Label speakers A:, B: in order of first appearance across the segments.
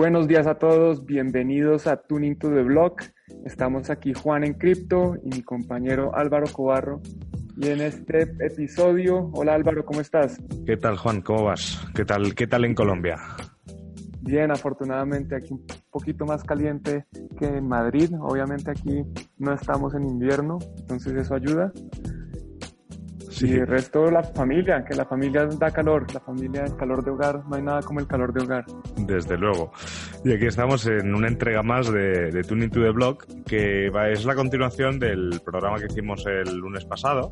A: Buenos días a todos, bienvenidos a Tuning to the Block. Estamos aquí Juan en Cripto y mi compañero Álvaro Cobarro. Y en este episodio, hola Álvaro, ¿cómo estás?
B: ¿Qué tal Juan? ¿Cómo vas? ¿Qué tal, qué tal en Colombia?
A: Bien, afortunadamente aquí un poquito más caliente que en Madrid. Obviamente aquí no estamos en invierno, entonces eso ayuda. Y el resto, la familia, que la familia da calor, la familia, el calor de hogar, no hay nada como el calor de hogar.
B: Desde luego. Y aquí estamos en una entrega más de, de Tuning to the Block, que es la continuación del programa que hicimos el lunes pasado,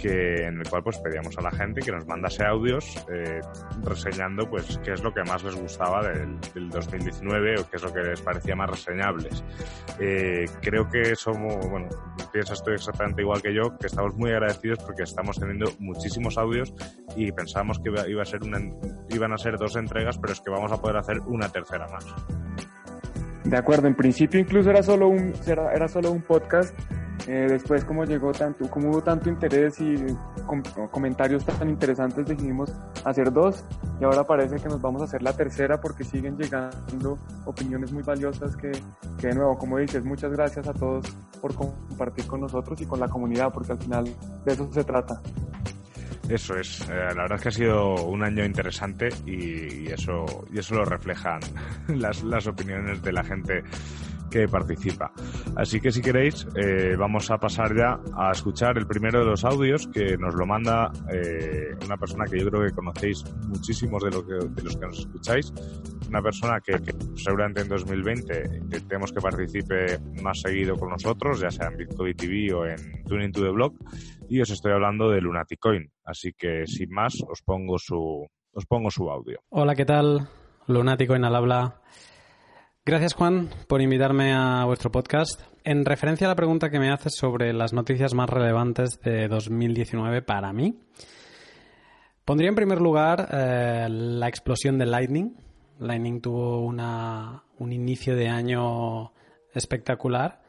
B: que en el cual pues pedíamos a la gente que nos mandase audios eh, reseñando pues qué es lo que más les gustaba del, 2019 o qué es lo que les parecía más reseñables. Eh, creo que somos, bueno, piensas tú exactamente igual que yo, que estamos muy agradecidos porque estamos teniendo muchísimos audios y pensábamos que iba, a ser una, iban a ser dos entregas, pero es que vamos a poder hacer una tercera más.
A: De acuerdo, en principio incluso era solo un, era, era solo un podcast eh, después, como llegó tanto, como hubo tanto interés y comentarios tan interesantes, decidimos hacer dos y ahora parece que nos vamos a hacer la tercera porque siguen llegando opiniones muy valiosas que, que de nuevo, como dices, muchas gracias a todos por compartir con nosotros y con la comunidad porque al final de eso se trata.
B: Eso es, eh, la verdad es que ha sido un año interesante y, eso, y eso lo reflejan las, las opiniones de la gente que participa. Así que si queréis, eh, vamos a pasar ya a escuchar el primero de los audios que nos lo manda eh, una persona que yo creo que conocéis muchísimos de, los que nos escucháis. Una persona que, seguramente en 2020 intentemos que participe más seguido con nosotros, ya sea en Bitcoin TV o en Tuning to the Blog. Y os estoy hablando de Lunaticoin. Así que sin más, os pongo su, os pongo su audio.
C: Hola, ¿qué tal? Lunaticoin al habla. Gracias, Juan, por invitarme a vuestro podcast. En referencia a la pregunta que me haces sobre las noticias más relevantes de 2019 para mí, pondría en primer lugar eh, la explosión de Lightning. Lightning tuvo un inicio de año espectacular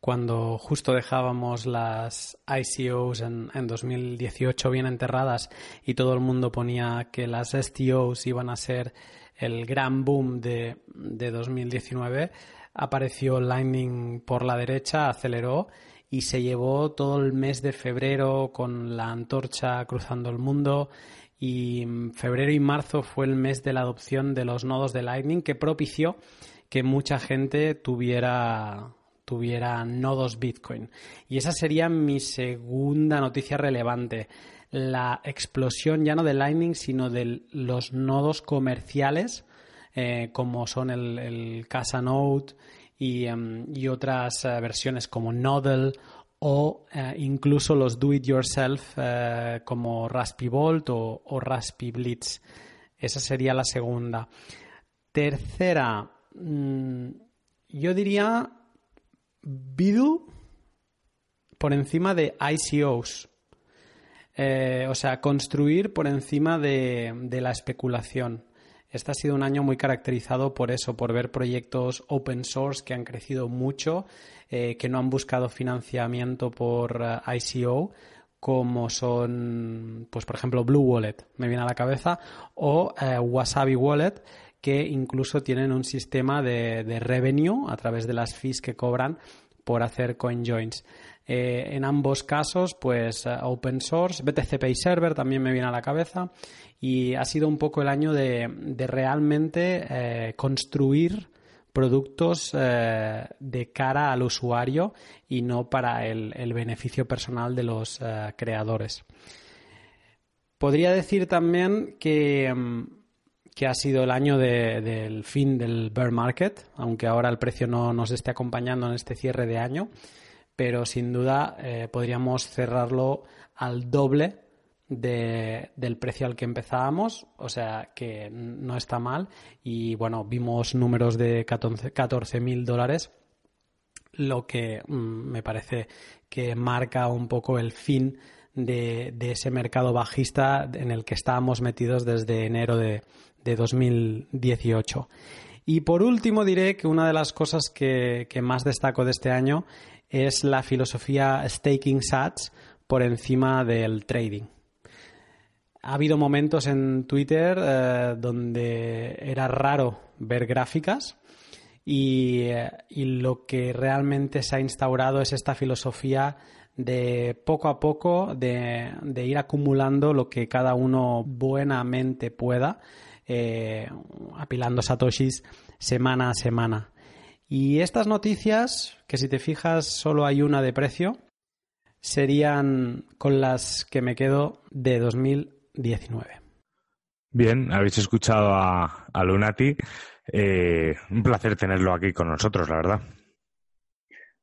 C: cuando justo dejábamos las ICOs en, en, 2018 bien enterradas y todo el mundo ponía que las STOs iban a ser el gran boom de, de 2019, apareció Lightning por la derecha, aceleró y se llevó todo el mes de febrero con la antorcha cruzando el mundo. Y febrero y marzo fue el mes de la adopción de los nodos de Lightning que propició que mucha gente tuviera tuviera nodos Bitcoin. Y esa sería mi segunda noticia relevante la explosión ya no de Lightning, sino de los nodos comerciales, eh, como son el, el Casa Node y, em, otras eh, versiones como Nodel o eh, incluso los do it yourself como Raspi Bolt o, o Blitz. Esa sería la segunda. Tercera, mm, yo diría Bidu por encima de ICOs. Eh, o sea, construir por encima de, la especulación. Este ha sido un año muy caracterizado por eso, por ver proyectos open source que han crecido mucho, eh, que no han buscado financiamiento por eh, ICO, como son, pues por ejemplo, Blue Wallet, me viene a la cabeza, o Wasabi Wallet, que incluso tienen un sistema de, de revenue a través de las fees que cobran por hacer coin joins. Eh, en ambos casos, pues eh, open source, BTC Pay Server también me viene a la cabeza y ha sido un poco el año de, realmente eh, construir productos de cara al usuario y no para el, beneficio personal de los creadores. Podría decir también que, mm, que ha sido el año del fin del bear market, aunque ahora el precio no nos esté acompañando en este cierre de año pero sin duda eh, podríamos cerrarlo al doble del precio al que empezábamos, o sea que no está mal. Y bueno, vimos números de 14 mil dólares, lo que mm, me parece que marca un poco el fin de, ese mercado bajista en el que estábamos metidos desde enero de, 2018. Y por último diré que una de las cosas que, que, más destaco de este año es la filosofía staking sats por encima del trading ha habido momentos en Twitter eh, donde era raro ver gráficas y, lo que realmente se ha instaurado es esta filosofía de poco a poco de, ir acumulando lo que cada uno buenamente pueda, eh, apilando satoshis semana a semana. Y estas noticias, que si te fijas solo hay una de precio, serían con las que me quedo de 2000 19.
B: Bien, habéis escuchado a, Lunati. Eh, un placer tenerlo aquí con nosotros, la verdad.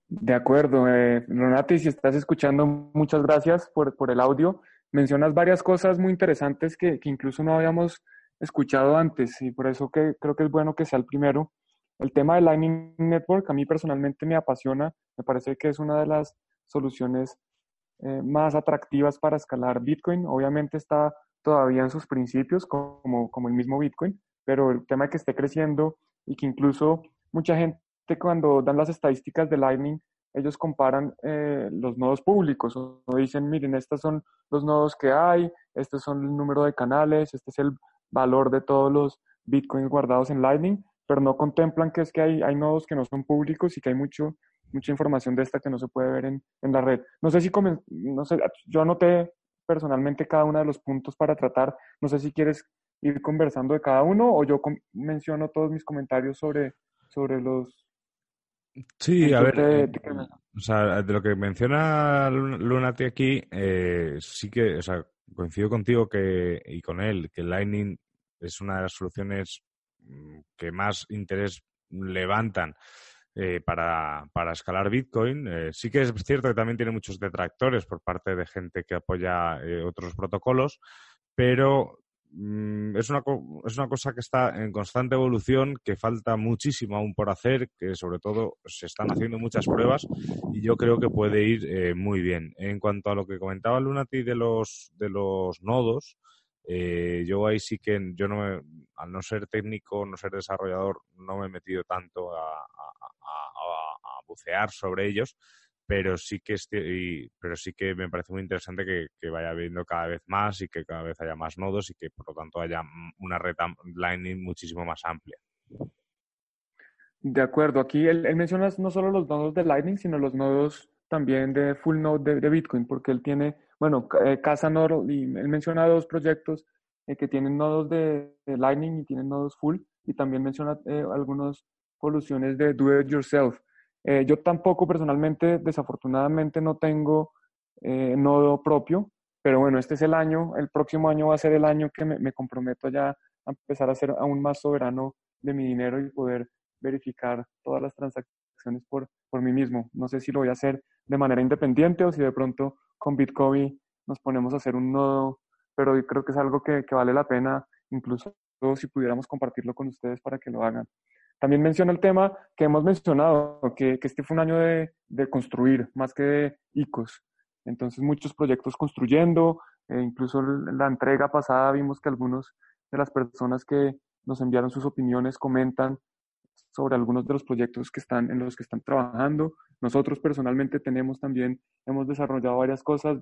A: De acuerdo. Eh, Lunati, si estás escuchando, muchas gracias por, el audio. Mencionas varias cosas muy interesantes que, incluso no habíamos escuchado antes y por eso que creo que es bueno que sea el primero. El tema de Lightning Network a mí personalmente me apasiona, me parece que es una de las soluciones eh, más atractivas para escalar Bitcoin. Obviamente está todavía en sus principios como, como el mismo Bitcoin, pero el tema de que esté creciendo y que incluso mucha gente cuando dan las estadísticas de Lightning, ellos comparan eh, los nodos públicos o dicen, miren, estos son los nodos que hay, estos son el número de canales, este es el valor de todos los bitcoins guardados en Lightning, pero no contemplan que es que hay, hay nodos que no son públicos y que hay mucho mucha información de esta que no se puede ver en, la red. No sé si, no sé, yo anoté personalmente cada uno de los puntos para tratar. No sé si quieres ir conversando de cada uno o yo menciono todos mis comentarios sobre, sobre los...
B: Sí, a ver, de, o sea, de lo que menciona Lunati aquí, eh, sí que, o sea, coincido contigo que, y con él, que Lightning es una de las soluciones mm, que más interés levantan eh, para, para, escalar Bitcoin. Eh, sí que es cierto que también tiene muchos detractores por parte de gente que apoya eh, otros protocolos, pero mm, es, una, es una cosa que está en constante evolución, que falta muchísimo aún por hacer, que sobre todo se están haciendo muchas pruebas y yo creo que puede ir muy bien. En cuanto a lo que comentaba Lunati de los, de los nodos, yo ahí sí que yo no al no ser técnico, no ser desarrollador, no me he metido tanto a, bucear sobre ellos, pero sí que pero sí que me parece muy interesante que, vaya habiendo cada vez más y que cada vez haya más nodos y que por lo tanto haya una red Lightning muchísimo más amplia.
A: De acuerdo, aquí él, menciona no solo los nodos de Lightning, sino los nodos también de full node de, Bitcoin, porque él tiene, bueno, eh, Casa Noro, y él menciona dos proyectos eh, que tienen nodos de, Lightning y tienen nodos full, y también menciona eh, algunas soluciones de do it yourself. Eh, yo tampoco personalmente, desafortunadamente, no tengo eh, nodo propio, pero bueno, este es el año, el próximo año va a ser el año que me, comprometo ya a empezar a ser aún más soberano de mi dinero y poder verificar todas las transacciones por, por mí mismo. No sé si lo voy a hacer de manera independiente o si de pronto con Bitcoin nos ponemos a hacer un nodo, pero creo que es algo que, que vale la pena, incluso si pudiéramos compartirlo con ustedes para que lo hagan. También menciona el tema que hemos mencionado, que, este fue un año de, construir más que de ICOs. Entonces, muchos proyectos construyendo, e incluso la entrega pasada vimos que algunos de las personas que nos enviaron sus opiniones comentan sobre algunos de los proyectos que están en los que están trabajando. Nosotros personalmente tenemos también, hemos desarrollado varias cosas.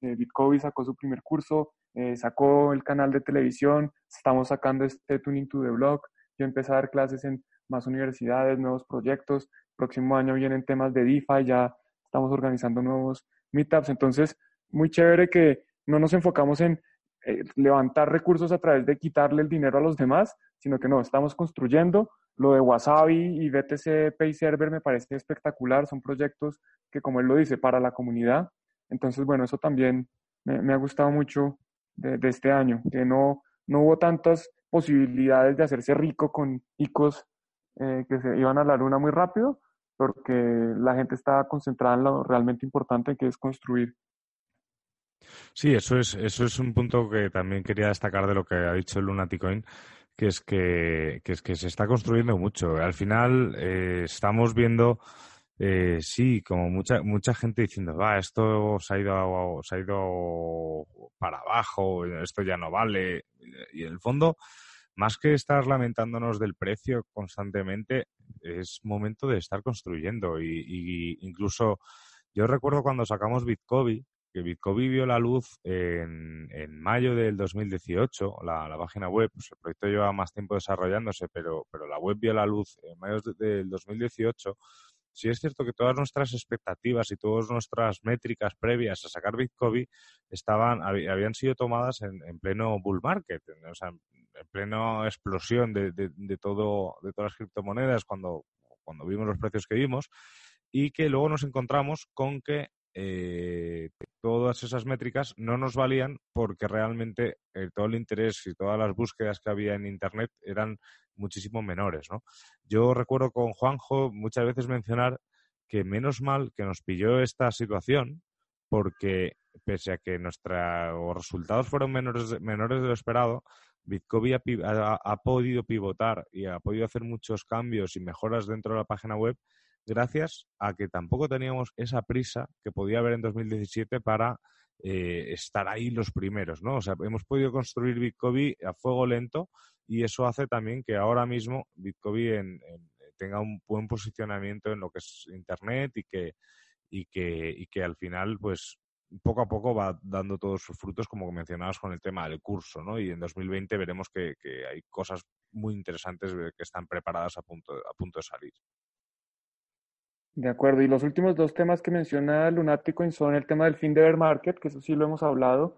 A: Bitcoin sacó su primer curso, eh, sacó el canal de televisión, estamos sacando este Tuning to the Blog. Yo empecé a dar clases en más universidades, nuevos proyectos. Próximo año vienen temas de DeFi, ya estamos organizando nuevos meetups. Entonces, muy chévere que no nos enfocamos en eh, levantar recursos a través de quitarle el dinero a los demás, sino que no, estamos construyendo. Lo de Wasabi y BTC Pay Server me parece espectacular, son proyectos que, como él lo dice, para la comunidad. Entonces, bueno, eso también me, ha gustado mucho de, de, este año, que no, no hubo tantas posibilidades de hacerse rico con ICOs eh, que se iban a la luna muy rápido, porque la gente estaba concentrada en lo realmente importante que es construir.
B: Sí, eso es, eso es un punto que también quería destacar de lo que ha dicho Lunaticoin, que es que, que es que se está construyendo mucho. Al final eh, estamos viendo, eh, sí, como mucha mucha gente diciendo, va, esto se ha ido se ha ido para abajo, esto ya no vale. Y en el fondo, más que estar lamentándonos del precio constantemente, es momento de estar construyendo. Y, y incluso yo recuerdo cuando sacamos Bitcoin, que Bitcoin vio la luz en, en mayo del 2018, la, la, página web, pues el proyecto lleva más tiempo desarrollándose, pero, pero la web vio la luz en mayo del 2018. Sí es cierto que todas nuestras expectativas y todas nuestras métricas previas a sacar Bitcoin estaban, habían sido tomadas en, en pleno bull market, o sea, en plena explosión de, de, de, todo, de todas las criptomonedas cuando, cuando vimos los precios que vimos y que luego nos encontramos con que eh, todas esas métricas no nos valían porque realmente eh, todo el interés y todas las búsquedas que había en Internet eran muchísimo menores. ¿no? Yo recuerdo con Juanjo muchas veces mencionar que menos mal que nos pilló esta situación porque pese a que nuestros resultados fueron menores, menores de lo esperado, Bitcoin ha, ha, podido pivotar y ha podido hacer muchos cambios y mejoras dentro de la página web gracias a que tampoco teníamos esa prisa que podía haber en 2017 para eh, estar ahí los primeros, ¿no? O sea, hemos podido construir Bitcoin a fuego lento y eso hace también que ahora mismo Bitcoin en, en, tenga un buen posicionamiento en lo que es Internet y que, y que, y que al final, pues, poco a poco va dando todos sus frutos, como mencionabas con el tema del curso, ¿no? Y en 2020 veremos que, que hay cosas muy interesantes que están preparadas a punto, a punto de salir.
A: De acuerdo, y los últimos dos temas que menciona Lunático son el tema del fin de bear market, que eso sí lo hemos hablado.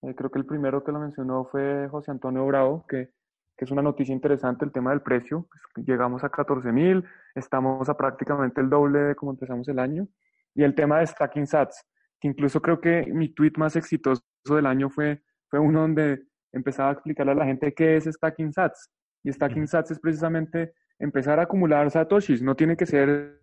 A: Eh, creo que el primero que lo mencionó fue José Antonio Bravo, que, que es una noticia interesante, el tema del precio. Pues llegamos a 14 mil, estamos a prácticamente el doble de como empezamos el año. Y el tema de stacking sats, que incluso creo que mi tweet más exitoso del año fue, fue uno donde empezaba a explicarle a la gente qué es stacking sats. Y stacking sats es precisamente empezar a acumular satoshis, no tiene que ser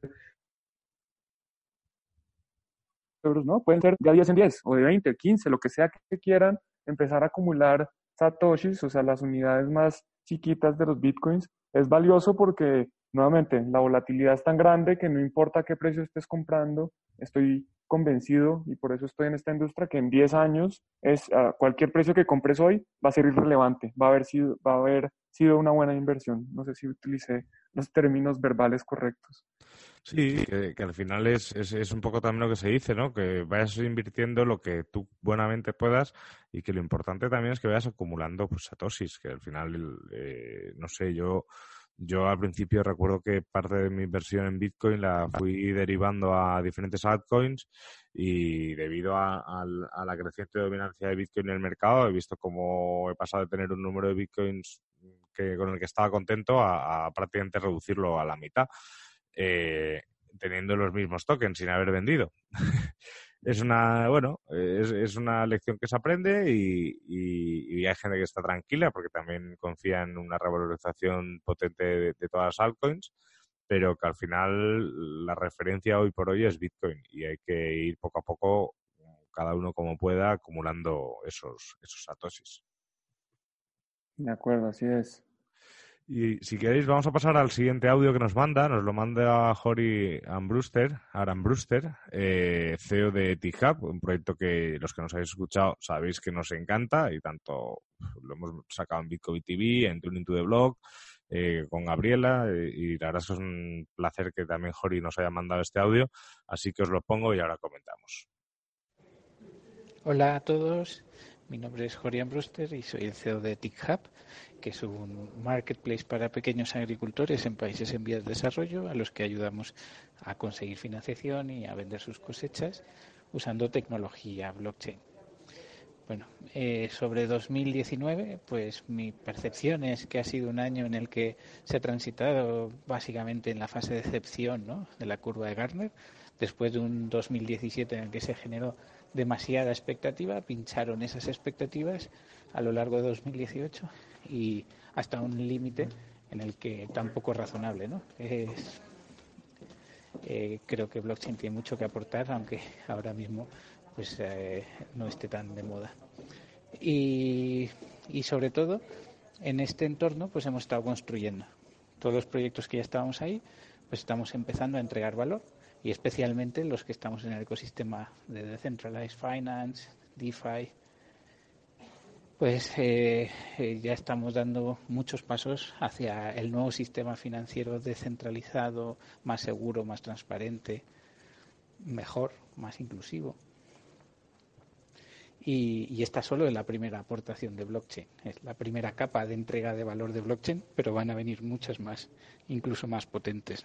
A: euros, ¿no? Pueden ser de 10 en 10 o de 20, 15, lo que sea que quieran, empezar a acumular satoshis, o sea, las unidades más chiquitas de los bitcoins. Es valioso porque, nuevamente, la volatilidad es tan grande que no importa qué precio estés comprando, estoy convencido y por eso estoy en esta industria que en 10 años es uh, cualquier precio que compres hoy va a ser irrelevante, va a haber sido va a haber sido una buena inversión. No sé si utilicé los términos verbales correctos.
B: Sí, que, al final es, es, un poco también lo que se dice, ¿no? Que vayas invirtiendo lo que tú buenamente puedas y que lo importante también es que vayas acumulando pues, satoshis, que al final, eh, no sé, yo, yo al principio recuerdo que parte de mi inversión en Bitcoin la fui derivando a diferentes altcoins y debido a, a la creciente dominancia de Bitcoin en el mercado he visto cómo he pasado de tener un número de Bitcoins que, con el que estaba contento a, a prácticamente reducirlo a la mitad eh, teniendo los mismos tokens sin haber vendido. es una, bueno, es, es, una lección que se aprende y, y, y, hay gente que está tranquila porque también confía en una revalorización potente de, de, todas las altcoins, pero que al final la referencia hoy por hoy es Bitcoin y hay que ir poco a poco, cada uno como pueda, acumulando esos, esos satoshis.
A: De acuerdo, así es.
B: Y si queréis, vamos a pasar al siguiente audio que nos manda. Nos lo manda Jory Ambruster, Aram Brewster, eh, CEO de T-Hub, un proyecto que los que nos habéis escuchado sabéis que nos encanta y tanto lo hemos sacado en Bitcoin TV, en Tuning to the Blog, eh, con Gabriela eh, y la verdad es que es un placer que también Jory nos haya mandado este audio. Así que os lo pongo y ahora comentamos.
D: Hola a todos. Mi nombre es Jorian Brewster y soy el CEO de TICHub, que es un marketplace para pequeños agricultores en países en vías de desarrollo a los que ayudamos a conseguir financiación y a vender sus cosechas usando tecnología blockchain. Bueno, eh, sobre 2019, pues mi percepción es que ha sido un año en el que se ha transitado básicamente en la fase de excepción ¿no? de la curva de Gartner, después de un 2017 en el que se generó demasiada expectativa, pincharon esas expectativas a lo largo de 2018 y hasta un límite en el que tampoco es razonable. ¿no? Eh, creo que blockchain tiene mucho que aportar, aunque ahora mismo pues no esté tan de moda. Y, y sobre todo, en este entorno, pues hemos estado construyendo. Todos los proyectos que ya estábamos ahí, pues estamos empezando a entregar valor y especialmente los que estamos en el ecosistema de Decentralized Finance, DeFi, pues eh, eh, ya estamos dando muchos pasos hacia el nuevo sistema financiero descentralizado, más seguro, más transparente, mejor, más inclusivo. Y, y esta solo es la primera aportación de blockchain, es la primera capa de entrega de valor de blockchain, pero van a venir muchas más, incluso más potentes.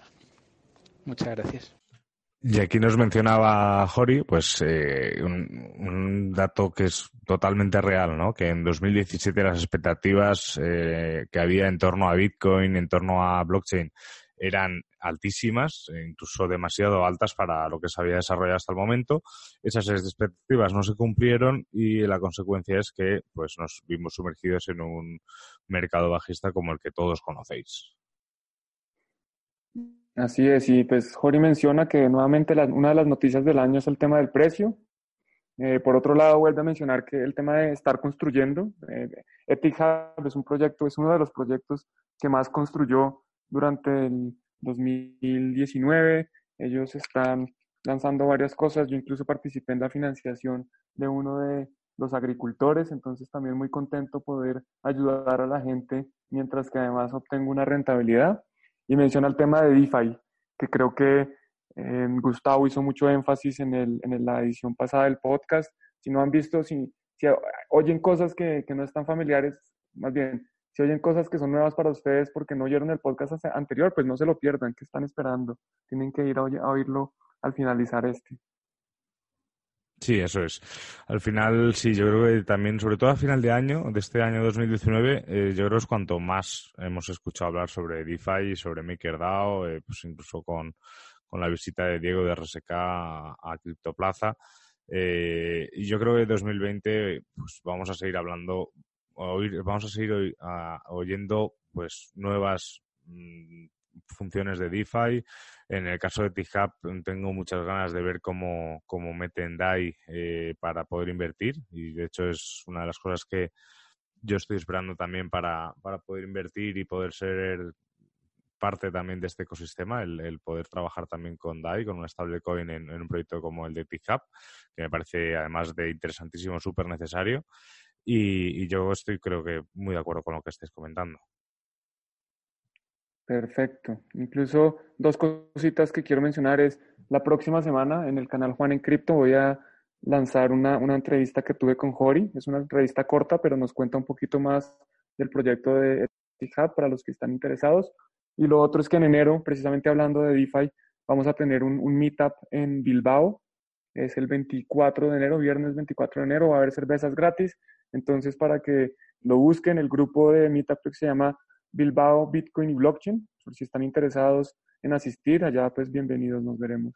D: Muchas gracias.
B: Y aquí nos mencionaba Jori, pues eh, un, dato que es totalmente real, ¿no? Que en 2017 las expectativas eh, que había en torno a Bitcoin, en torno a blockchain, eran altísimas, e incluso demasiado altas para lo que se había desarrollado hasta el momento. Esas expectativas no se cumplieron y la consecuencia es que pues nos vimos sumergidos en un mercado bajista como el que todos conocéis.
A: Así es, y pues Jori menciona que nuevamente una de las noticias del año es el tema del precio. Eh, por otro lado, vuelve a mencionar que el tema de estar construyendo, eh, Etihad es un proyecto, es uno de los proyectos que más construyó durante el 2019. Ellos están lanzando varias cosas. Yo incluso participé en la financiación de uno de los agricultores, entonces también muy contento poder ayudar a la gente mientras que además obtengo una rentabilidad. Y menciona el tema de DeFi, que creo que eh, Gustavo hizo mucho énfasis en, el, en la edición pasada del podcast. Si no han visto, si, si oyen cosas que, que no están familiares, más bien, si oyen cosas que son nuevas para ustedes porque no oyeron el podcast anterior, pues no se lo pierdan, que están esperando. Tienen que ir a, oírlo al finalizar este.
B: Sí, eso es. Al final, sí, yo creo que también, sobre todo a final de año, de este año 2019, eh, yo creo que es cuanto más hemos escuchado hablar sobre DeFi y sobre MakerDAO, eh, pues incluso con, la visita de Diego de RSK a, a CryptoPlaza. Eh, y yo creo que 2020 pues vamos a seguir hablando, vamos a seguir oyendo pues nuevas mm, funciones de DeFi. En el caso de TIHAP tengo muchas ganas de ver cómo, cómo meten DAI eh, para poder invertir y de hecho es una de las cosas que yo estoy esperando también para, para poder invertir y poder ser parte también de este ecosistema, el, poder trabajar también con DAI, con una stablecoin en, un proyecto como el de TIHAP, que me parece además de interesantísimo, súper necesario. Y, y, yo estoy creo que muy de acuerdo con lo que estáis comentando.
A: Perfecto. Incluso dos cositas que quiero mencionar es la próxima semana en el canal Juan en Cripto voy a lanzar una, una entrevista que tuve con Jori. Es una entrevista corta, pero nos cuenta un poquito más del proyecto de Etihad para los que están interesados. Y lo otro es que en enero, precisamente hablando de DeFi, vamos a tener un, un meetup en Bilbao. Es el 24 de enero, viernes 24 de enero, va a haber cervezas gratis. Entonces, para que lo busquen, el grupo de meetup que se llama Bilbao, Bitcoin y Blockchain. Por si están interesados en asistir, allá pues bienvenidos, nos veremos.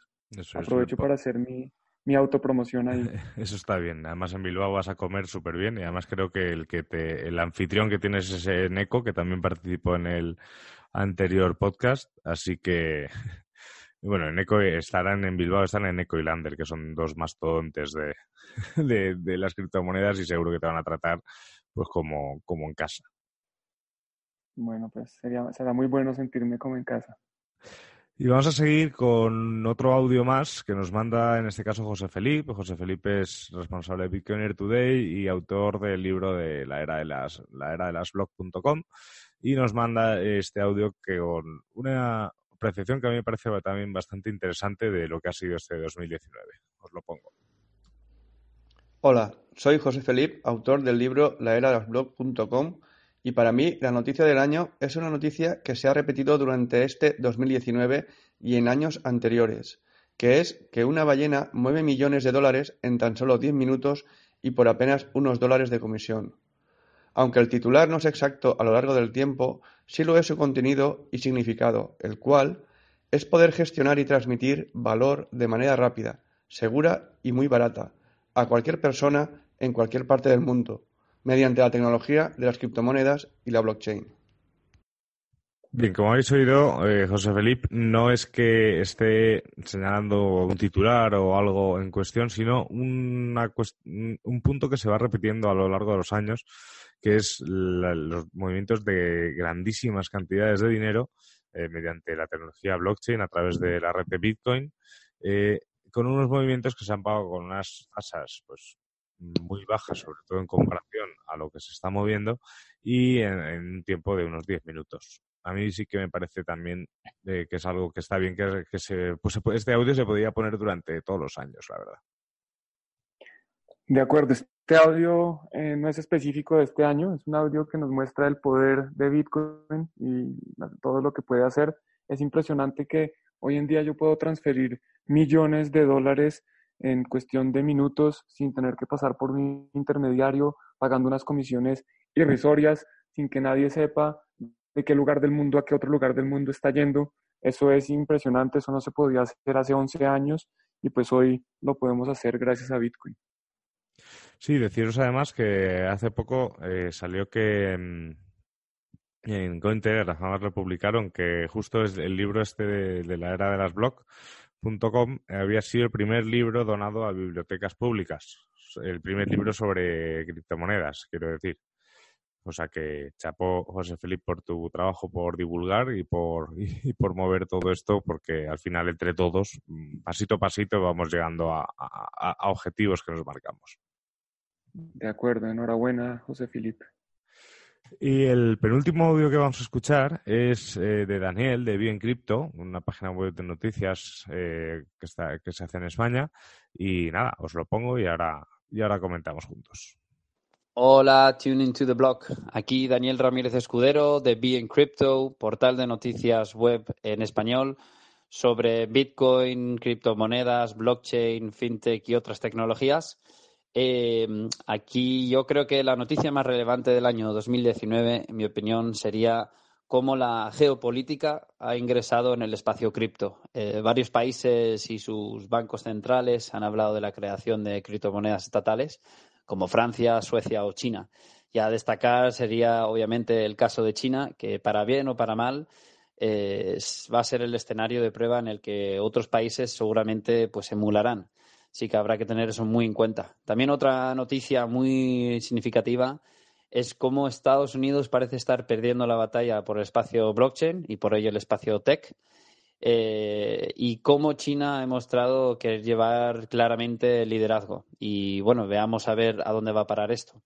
A: Aprovecho para hacer mi, mi autopromoción ahí.
B: Eso está bien. Además en Bilbao vas a comer súper bien y además creo que el que te, el anfitrión que tienes es ese Neko, que también participó en el anterior podcast, así que bueno, en Eco estarán en Bilbao, están en Eco y Lander, que son dos mastodontes de, de, de las criptomonedas y seguro que te van a tratar pues como, como en casa.
A: Bueno, pues sería, será muy bueno sentirme como en casa.
B: Y vamos a seguir con otro audio más que nos manda en este caso José Felipe. José Felipe es responsable de Bitcoiner Today y autor del libro de la era de las la era de las blog.com y nos manda este audio que con una apreciación que a mí me parece también bastante interesante de lo que ha sido este 2019. Os lo pongo.
E: Hola, soy José Felipe, autor del libro La era de las blog.com y para mí, la noticia del año es una noticia que se ha repetido durante este 2019 y en años anteriores, que es que una ballena mueve millones de dólares en tan solo 10 minutos y por apenas unos dólares de comisión. Aunque el titular no es exacto a lo largo del tiempo, sí lo es su contenido y significado, el cual es poder gestionar y transmitir valor de manera rápida, segura y muy barata a cualquier persona en cualquier parte del mundo, mediante la tecnología de las criptomonedas y la blockchain.
B: Bien, como habéis oído, eh, José Felipe no es que esté señalando un titular o algo en cuestión, sino una un punto que se va repitiendo a lo largo de los años, que es los movimientos de grandísimas cantidades de dinero eh, mediante la tecnología blockchain a través de la red de Bitcoin, eh, con unos movimientos que se han pagado con unas tasas pues muy bajas, sobre todo en comparación a lo que se está moviendo, y en, en un tiempo de unos 10 minutos a mí sí que me parece también eh, que es algo que está bien que, se, pues este audio se podría poner durante todos los años, la verdad.
A: De acuerdo, este audio eh, no es específico de este año, es un audio que nos muestra el poder de Bitcoin y todo lo que puede hacer. Es impresionante que hoy en día yo puedo transferir millones de dólares en cuestión de minutos sin tener que pasar por un intermediario, pagando unas comisiones irrisorias, sin que nadie sepa de qué lugar del mundo a qué otro lugar del mundo está yendo. Eso es impresionante, eso no se podía hacer hace 11 años y pues hoy lo podemos hacer gracias a Bitcoin.
B: Sí, deciros además que hace poco eh, salió que mm, en Cointer jamás publicaron que justo es el libro este de, la era de las blogs.com había sido el primer libro donado a bibliotecas públicas, el primer libro sobre criptomonedas, quiero decir. O sea que chapo, José Felipe, por tu trabajo, por divulgar y por, y, por mover todo esto, porque al final entre todos, mm, pasito a pasito, vamos llegando a, objetivos que nos marcamos.
A: De acuerdo, enhorabuena, José Felipe.
B: Y el penúltimo audio que vamos a escuchar es eh, de Daniel, de Bien Crypto, una página web de noticias eh, que, se hace en España. Y nada, os lo pongo y ahora, y ahora comentamos juntos.
F: Hola, tune to the blog. Aquí Daniel Ramírez Escudero de Be Crypto, portal de noticias web en español sobre Bitcoin, criptomonedas, blockchain, fintech y otras tecnologías. Eh, aquí yo creo que la noticia más relevante del año 2019, en mi opinión, sería cómo la geopolítica ha ingresado en el espacio cripto. Eh, varios países y sus bancos centrales han hablado de la creación de criptomonedas estatales como Francia, Suecia o China. Y a destacar sería obviamente el caso de China, que para bien o para mal eh, va a ser el escenario de prueba en el que otros países seguramente pues emularán. Así que habrá que tener eso muy en cuenta. También otra noticia muy significativa es cómo Estados Unidos parece estar perdiendo la batalla por el espacio blockchain y por ello el espacio tech. Eh, y cómo China ha mostrado que llevar claramente el liderazgo. Y bueno, veamos a ver a dónde va a parar esto.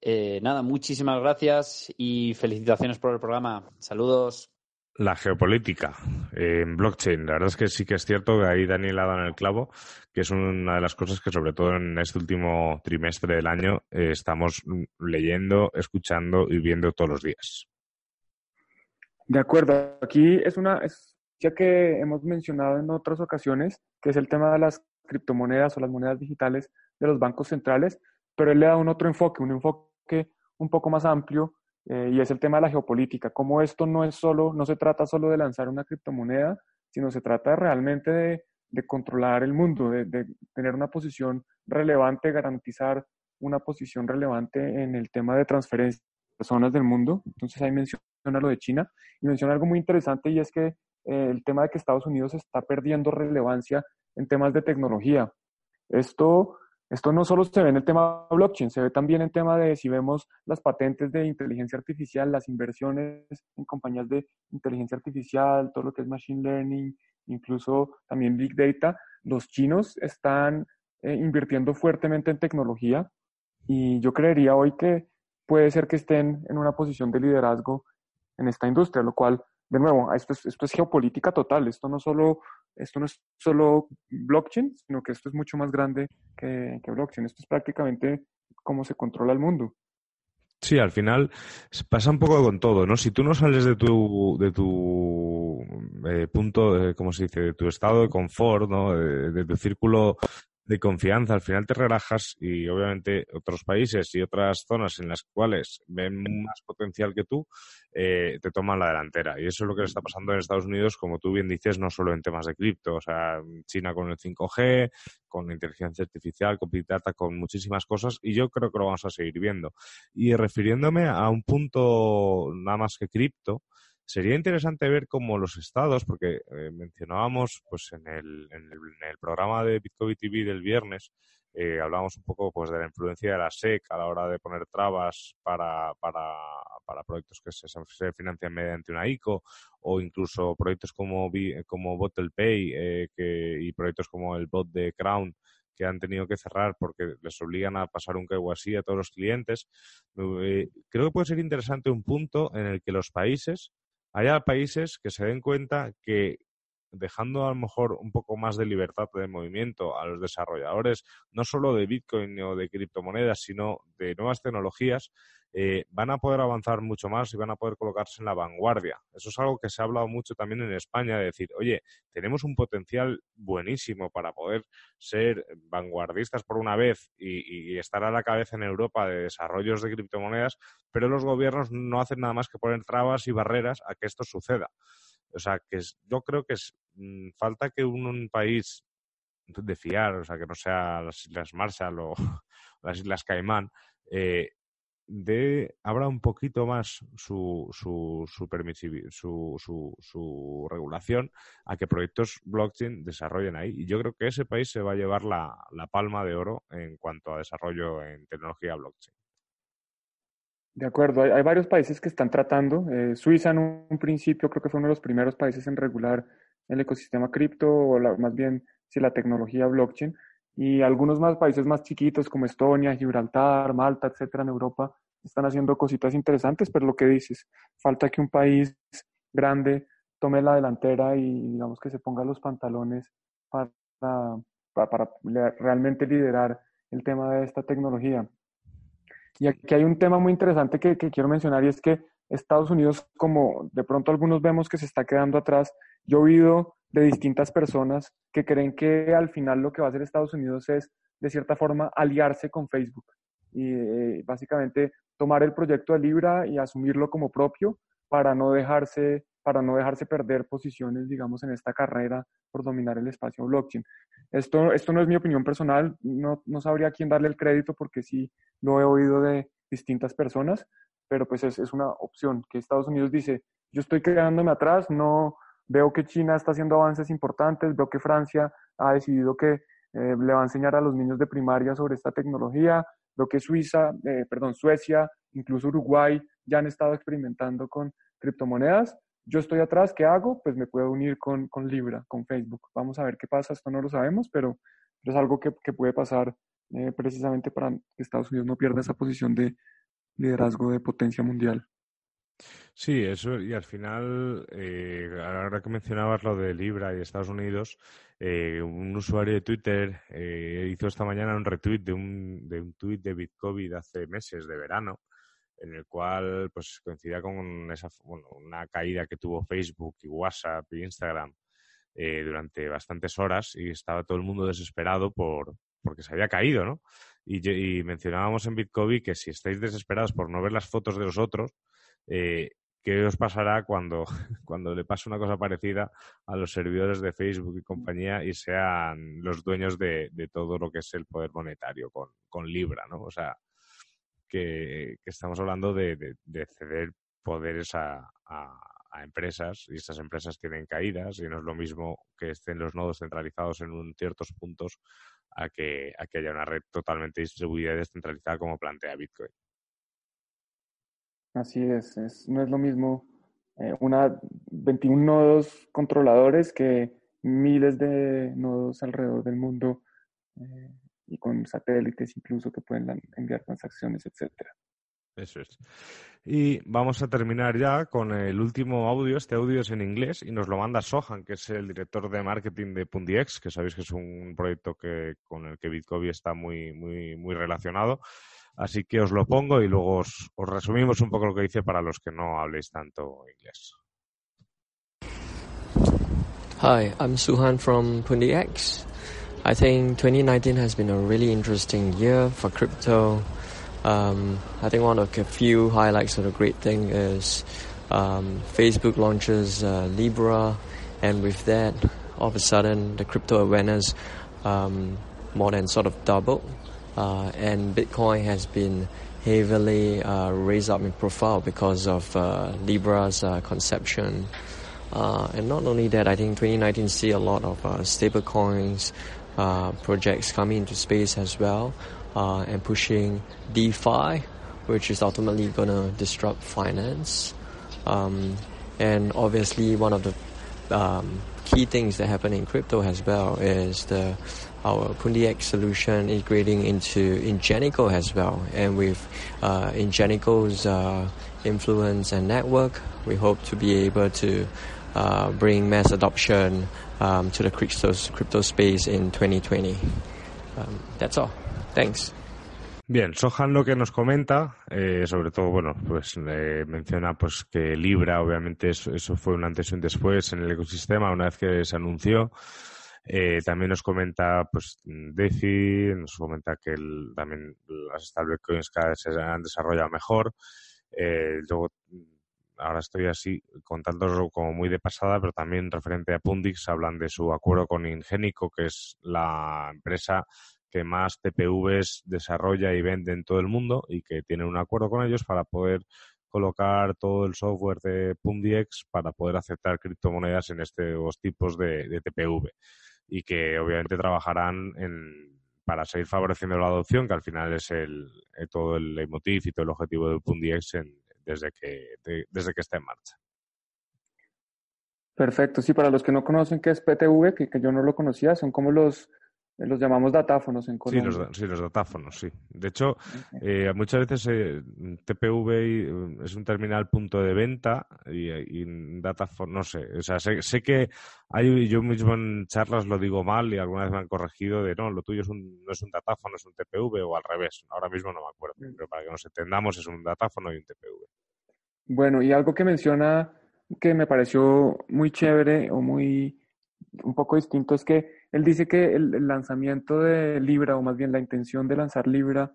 F: Eh, nada, muchísimas gracias y felicitaciones por el programa. Saludos.
B: La geopolítica en blockchain. La verdad es que sí que es cierto que ahí Daniel ha dado en el clavo, que es una de las cosas que sobre todo en este último trimestre del año eh, estamos leyendo, escuchando y viendo todos los días.
A: De acuerdo. Aquí es una, ya que hemos mencionado en otras ocasiones, que es el tema de las criptomonedas o las monedas digitales de los bancos centrales, pero él le da un otro enfoque, un enfoque un poco más amplio, eh, y es el tema de la geopolítica, como esto no es solo, no se trata solo de lanzar una criptomoneda, sino se trata realmente de, controlar el mundo, de, de, tener una posición relevante, garantizar una posición relevante en el tema de transferencia de personas del mundo. Entonces ahí menciona lo de China y menciona algo muy interesante y es que eh, el tema de que Estados Unidos está perdiendo relevancia en temas de tecnología. Esto, esto no solo se ve en el tema blockchain, se ve también en tema de si vemos las patentes de inteligencia artificial, las inversiones en compañías de inteligencia artificial, todo lo que es machine learning, incluso también big data. Los chinos están eh, invirtiendo fuertemente en tecnología y yo creería hoy que puede ser que estén en una posición de liderazgo en esta industria, lo cual de nuevo, esto es, esto es geopolítica total, esto no, solo, esto no es solo blockchain, sino que esto es mucho más grande que, blockchain, esto es prácticamente cómo se controla el mundo.
B: Sí, al final pasa un poco con todo, ¿no? Si tú no sales de tu, de tu eh, punto, ¿cómo se dice? De tu estado de confort, ¿no? de, tu círculo de confianza, al final te relajas y obviamente otros países y otras zonas en las cuales ven más potencial que tú, eh, te toman la delantera. Y eso es lo que está pasando en Estados Unidos, como tú bien dices, no solo en temas de cripto, o sea, China con el 5G, con inteligencia artificial, con Big Data, con muchísimas cosas, y yo creo que lo vamos a seguir viendo. Y refiriéndome a un punto nada más que cripto, Sería interesante ver cómo los estados, porque eh, mencionábamos pues en el, en, el, programa de Bitcoin TV del viernes, eh, hablábamos un poco pues de la influencia de la SEC a la hora de poner trabas para, para, proyectos que se, se, financian mediante una ICO o incluso proyectos como, como Bottle Pay eh, que, y proyectos como el bot de Crown que han tenido que cerrar porque les obligan a pasar un KYC a todos los clientes. creo que puede ser interesante un punto en el que los países haya países que se den cuenta que dejando a lo mejor un poco más de libertad de movimiento a los desarrolladores, no solo de Bitcoin o de criptomonedas, sino de nuevas tecnologías, eh, van a poder avanzar mucho más y van a poder colocarse en la vanguardia. Eso es algo que se ha hablado mucho también en España, de decir, oye, tenemos un potencial buenísimo para poder ser vanguardistas por una vez y, y estar a la cabeza en Europa de desarrollos de criptomonedas, pero los gobiernos no hacen nada más que poner trabas y barreras a que esto suceda. O sea, que yo creo que es, mm, falta que un, país de fiar, o sea, que no sea las Islas Marshall o las Islas Caimán, eh, de, abra un poquito más su, su, su, su, su, regulación a que proyectos blockchain desarrollen ahí. Y yo creo que ese país se va a llevar la, la palma de oro en cuanto a desarrollo en tecnología blockchain.
A: De acuerdo, hay, varios países que están tratando. Eh, Suiza en un, principio creo que fue uno de los primeros países en regular el ecosistema cripto o más bien si la tecnología blockchain. Y algunos más países más chiquitos como Estonia, Gibraltar, Malta, etcétera, en Europa están haciendo cositas interesantes, pero lo que dices, falta que un país grande tome la delantera y digamos que se ponga los pantalones para realmente liderar el tema de esta tecnología. Y aquí hay un tema muy interesante que, quiero mencionar y es que Estados Unidos, como de pronto algunos vemos que se está quedando atrás, yo he oído de distintas personas que creen que al final lo que va a hacer Estados Unidos es, de cierta forma, aliarse con Facebook y eh, básicamente tomar el proyecto de Libra y asumirlo como propio para no dejarse para no dejarse perder posiciones, digamos, en esta carrera por dominar el espacio blockchain. Esto, esto no es mi opinión personal, no, no sabría quién darle el crédito porque sí lo he oído de distintas personas, pero pues es, es una opción que Estados Unidos dice, yo estoy quedándome atrás, no veo que China está haciendo avances importantes, veo que Francia ha decidido que eh, le va a enseñar a los niños de primaria sobre esta tecnología, veo que Suiza, eh, perdón, Suecia, incluso Uruguay ya han estado experimentando con criptomonedas yo estoy atrás, ¿qué hago? Pues me puedo unir con, con, Libra, con Facebook. Vamos a ver qué pasa, esto no lo sabemos, pero, es algo que, que puede pasar eh, precisamente para que Estados Unidos no pierda esa posición de liderazgo de potencia mundial.
B: Sí, eso, y al final, eh, ahora que mencionabas lo de Libra y Estados Unidos, eh, un usuario de Twitter eh, hizo esta mañana un retweet de un, de un tweet de Bitcoin hace meses, de verano, en el cual pues coincidía con esa, bueno, una caída que tuvo Facebook y WhatsApp y Instagram eh, durante bastantes horas y estaba todo el mundo desesperado por porque se había caído, ¿no? Y, mencionábamos en Bitcoin que si estáis desesperados por no ver las fotos de los otros, eh, ¿qué os pasará cuando, cuando le pase una cosa parecida a los servidores de Facebook y compañía y sean los dueños de, de todo lo que es el poder monetario con, con Libra, ¿no? O sea, que, estamos hablando de, ceder poderes a, empresas y estas empresas tienen caídas y no es lo mismo que estén los nodos centralizados en un ciertos puntos a que, a que haya una red totalmente distribuida y descentralizada como plantea Bitcoin.
A: Así es, no es lo mismo eh, una 21 nodos controladores que miles de nodos alrededor del mundo eh, y con satélites incluso que pueden enviar transacciones, etcétera.
B: Eso es. Y vamos a terminar ya con el último audio. Este audio es en inglés y nos lo manda Sohan, que es el director de marketing de Pundiex, que sabéis que es un proyecto que, con el que Bitcoin está muy, muy, muy relacionado. Así que os lo pongo y luego os, os resumimos un poco lo que dice para los que no habléis tanto inglés.
G: Hi, I'm Suhan from Pundiex. I think 2019 has been a really interesting year for crypto. Um, I think one of the few highlights of the great thing is um, Facebook launches uh, Libra, and with that, all of a sudden, the crypto awareness um, more than sort of doubled, uh, and Bitcoin has been heavily uh, raised up in profile because of uh, Libra's uh, conception. Uh, and not only that, I think 2019 see a lot of stable coins projects coming into space as well and pushing DeFi, which is ultimately going to disrupt finance. Um, and obviously, one of the um, key things that happen in crypto as well is the our X solution integrating into Ingenico as well. And with uh, Ingenico's uh, influence and network, we hope to be able to uh, bring mass adoption um, to the crypto, crypto space in 2020. Um, that's all. Thanks.
B: Bien, Sohan lo que nos comenta, eh, sobre todo, bueno, pues eh, menciona pues que Libra, obviamente, eso, eso, fue un antes y un después en el ecosistema una vez que se anunció. Eh, también nos comenta pues DeFi, nos comenta que el, también las stablecoins cada vez se han desarrollado mejor. Eh, luego, ahora estoy así contando como muy de pasada, pero también referente a Pundix hablan de su acuerdo con Ingenico, que es la empresa que más TPVs desarrolla y vende en todo el mundo y que tiene un acuerdo con ellos para poder colocar todo el software de Pundix para poder aceptar criptomonedas en estos tipos de, de TPV y que obviamente trabajarán en, para seguir favoreciendo la adopción, que al final es el, eh, todo el leitmotiv y todo el objetivo de Pundix desde, que, desde que está en marcha.
A: Perfecto, sí, para los que no conocen qué es PTV, que, que yo no lo conocía, son como los los llamamos datáfonos en Colombia.
B: Sí, los, sí, los datáfonos, sí. De hecho, eh, muchas veces eh, TPV eh, es un terminal punto de venta y, y datáfono, no sé. O sea, sé, que hay, yo mismo en charlas lo digo mal y alguna vez me han corregido de no, lo tuyo es un, no es un datáfono, es un TPV o al revés. Ahora mismo no me acuerdo, mm. pero para que nos entendamos es un datáfono y un TPV.
A: Bueno, y algo que menciona que me pareció muy chévere o muy un poco distinto es que él dice que el, lanzamiento de Libra, o más bien la intención de lanzar Libra,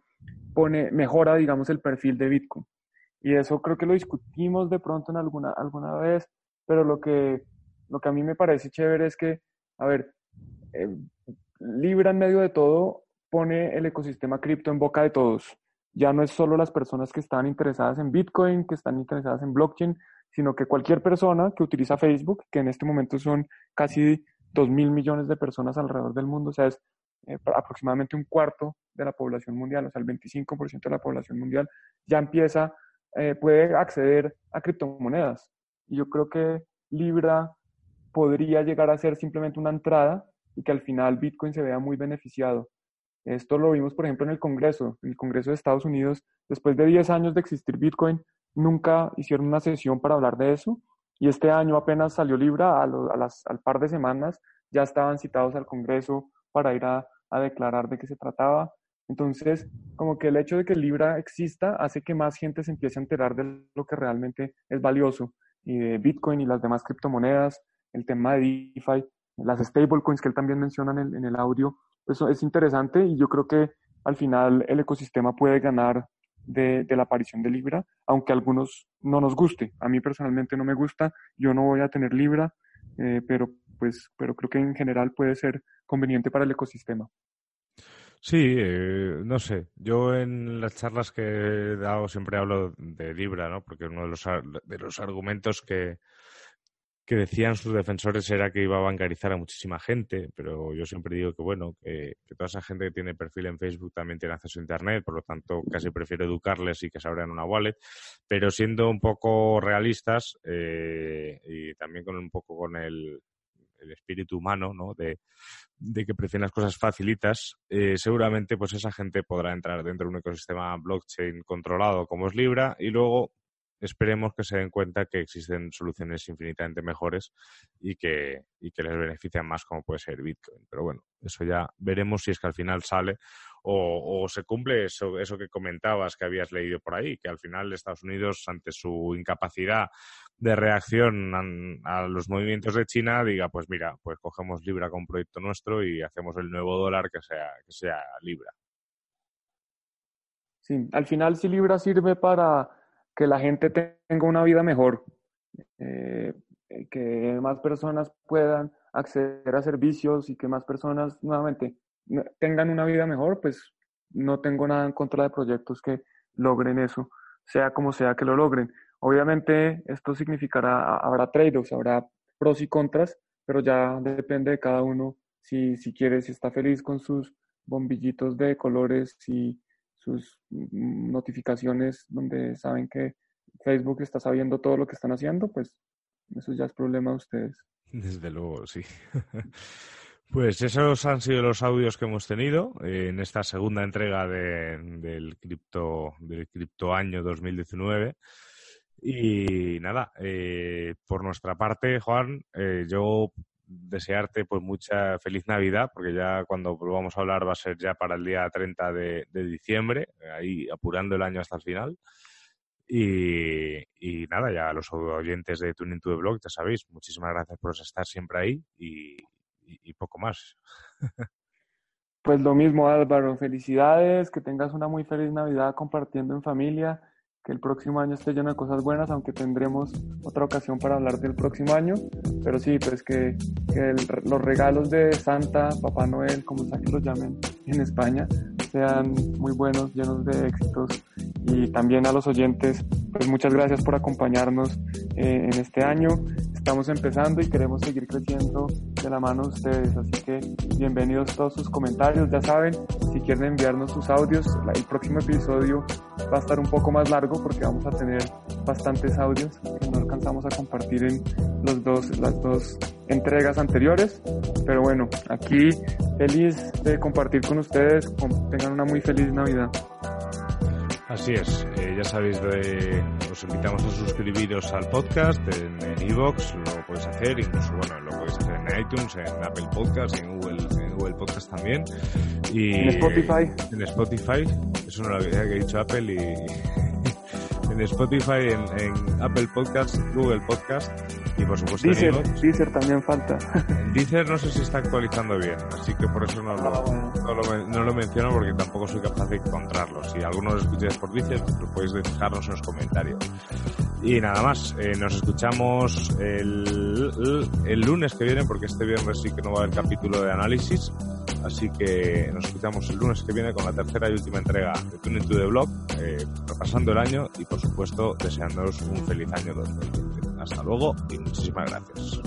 A: pone, mejora, digamos, el perfil de Bitcoin. Y eso creo que lo discutimos de pronto en alguna, alguna vez, pero lo que, lo que a mí me parece chévere es que, a ver, eh, Libra en medio de todo pone el ecosistema cripto en boca de todos. Ya no es solo las personas que están interesadas en Bitcoin, que están interesadas en blockchain, sino que cualquier persona que utiliza Facebook, que en este momento son casi 2 mil millones de personas alrededor del mundo, o sea, es eh, aproximadamente un cuarto de la población mundial, o sea, el 25% de la población mundial ya empieza, eh, puede acceder a criptomonedas. Y yo creo que Libra podría llegar a ser simplemente una entrada y que al final Bitcoin se vea muy beneficiado. Esto lo vimos, por ejemplo, en el Congreso, en el Congreso de Estados Unidos, después de 10 años de existir Bitcoin, nunca hicieron una sesión para hablar de eso y este año apenas salió Libra, a las, al par de semanas ya estaban citados al Congreso para ir a, declarar de qué se trataba. Entonces, como que el hecho de que Libra exista hace que más gente se empiece a enterar de lo que realmente es valioso y de Bitcoin y las demás criptomonedas, el tema de DeFi, las stablecoins que él también menciona en el, en el audio, eso es interesante y yo creo que al final el ecosistema puede ganar de, la aparición de Libra, aunque a algunos no nos guste. A mí personalmente no me gusta, yo no voy a tener Libra, eh, pero, pues, pero creo que en general puede ser conveniente para el ecosistema.
B: Sí, eh, no sé. Yo en las charlas que he dado siempre hablo de Libra, ¿no? Porque uno de los, de los argumentos que, que decían sus defensores era que iba a bancarizar a muchísima gente, pero yo siempre digo que, bueno, que, toda esa gente que tiene perfil en Facebook también tiene acceso a Internet, por lo tanto casi prefiero educarles y que se abran una wallet, pero siendo un poco realistas eh, y también con un poco con el, espíritu humano, ¿no? De, que prefieren las cosas facilitas, eh, seguramente pues esa gente podrá entrar dentro de un ecosistema blockchain controlado como es Libra y luego esperemos que se den cuenta que existen soluciones infinitamente mejores y que, y que les benefician más como puede ser Bitcoin. Pero bueno, eso ya veremos si es que al final sale o, se cumple eso, eso que comentabas que habías leído por ahí, que al final Estados Unidos, ante su incapacidad de reacción a, los movimientos de China, diga, pues mira, pues cogemos Libra con proyecto nuestro y hacemos el nuevo dólar que sea, que sea Libra.
A: Sí, al final si Libra sirve para que la gente tenga una vida mejor, eh, que más personas puedan acceder a servicios y que más personas nuevamente tengan una vida mejor, pues no tengo nada en contra de proyectos que logren eso, sea como sea que lo logren. Obviamente esto significará, habrá trade-offs, habrá pros y contras, pero ya depende de cada uno si, si quiere, si está feliz con sus bombillitos de colores y sus mm, notificaciones donde saben que Facebook está sabiendo todo lo que están haciendo, pues eso ya es problema de ustedes.
B: Desde luego, sí. Pues esos han sido los audios que hemos tenido en esta segunda entrega del cripto del cripto año 2019. Y nada, eh, por nuestra parte, Juan, eh, yo desearte pues mucha feliz Navidad, porque ya cuando volvamos a hablar va a ser ya para el día 30 de, diciembre, ahí apurando el año hasta el final. Y, nada, ya los oyentes de Tuning to the Blog, ya sabéis, muchísimas gracias por estar siempre ahí y, y poco más.
A: Pues lo mismo Álvaro, felicidades, que tengas una muy feliz Navidad compartiendo en familia que el próximo año esté lleno de cosas buenas, aunque tendremos otra ocasión para hablar del próximo año. Pero sí, pues que, los regalos de Santa, Papá Noel, como sea que los llamen en España, sean muy buenos, llenos de éxitos. Y también a los oyentes, pues muchas gracias por acompañarnos eh, en este año. Estamos empezando y queremos seguir creciendo de la mano de ustedes. Así que bienvenidos todos sus comentarios. Ya saben, si quieren enviarnos sus audios, el próximo episodio va a estar un poco más largo porque vamos a tener bastantes audios que no alcanzamos a compartir en los dos, las dos entregas anteriores. Pero bueno, aquí feliz de compartir con ustedes. Tengan una muy feliz Navidad.
B: Así es, eh, ya sabéis, os invitamos a suscribiros al podcast en Evox, lo podéis hacer, incluso bueno, lo podéis hacer en iTunes, en Apple Podcast, en Google, en Google Podcast también. Y,
A: en Spotify.
B: En Spotify, eso no lo había dicho Apple y en Spotify, en, Apple Podcast, Google Podcast y por supuesto
A: Deezer, en Deezer también falta.
B: Deezer no sé si está actualizando bien, así que por eso no lo, ah, no lo, menciono porque tampoco soy capaz de encontrarlo. Si alguno lo escucháis por Deezer, lo podéis dejarnos en los comentarios. Y nada más, eh, nos escuchamos el, el, lunes que viene, porque este viernes sí que no va a haber capítulo de análisis. Así que nos escuchamos el lunes que viene con la tercera y última entrega de Tuning to the Blog, eh, repasando el año y por supuesto deseándoos un feliz año 2020. Hasta luego y muchísimas gracias.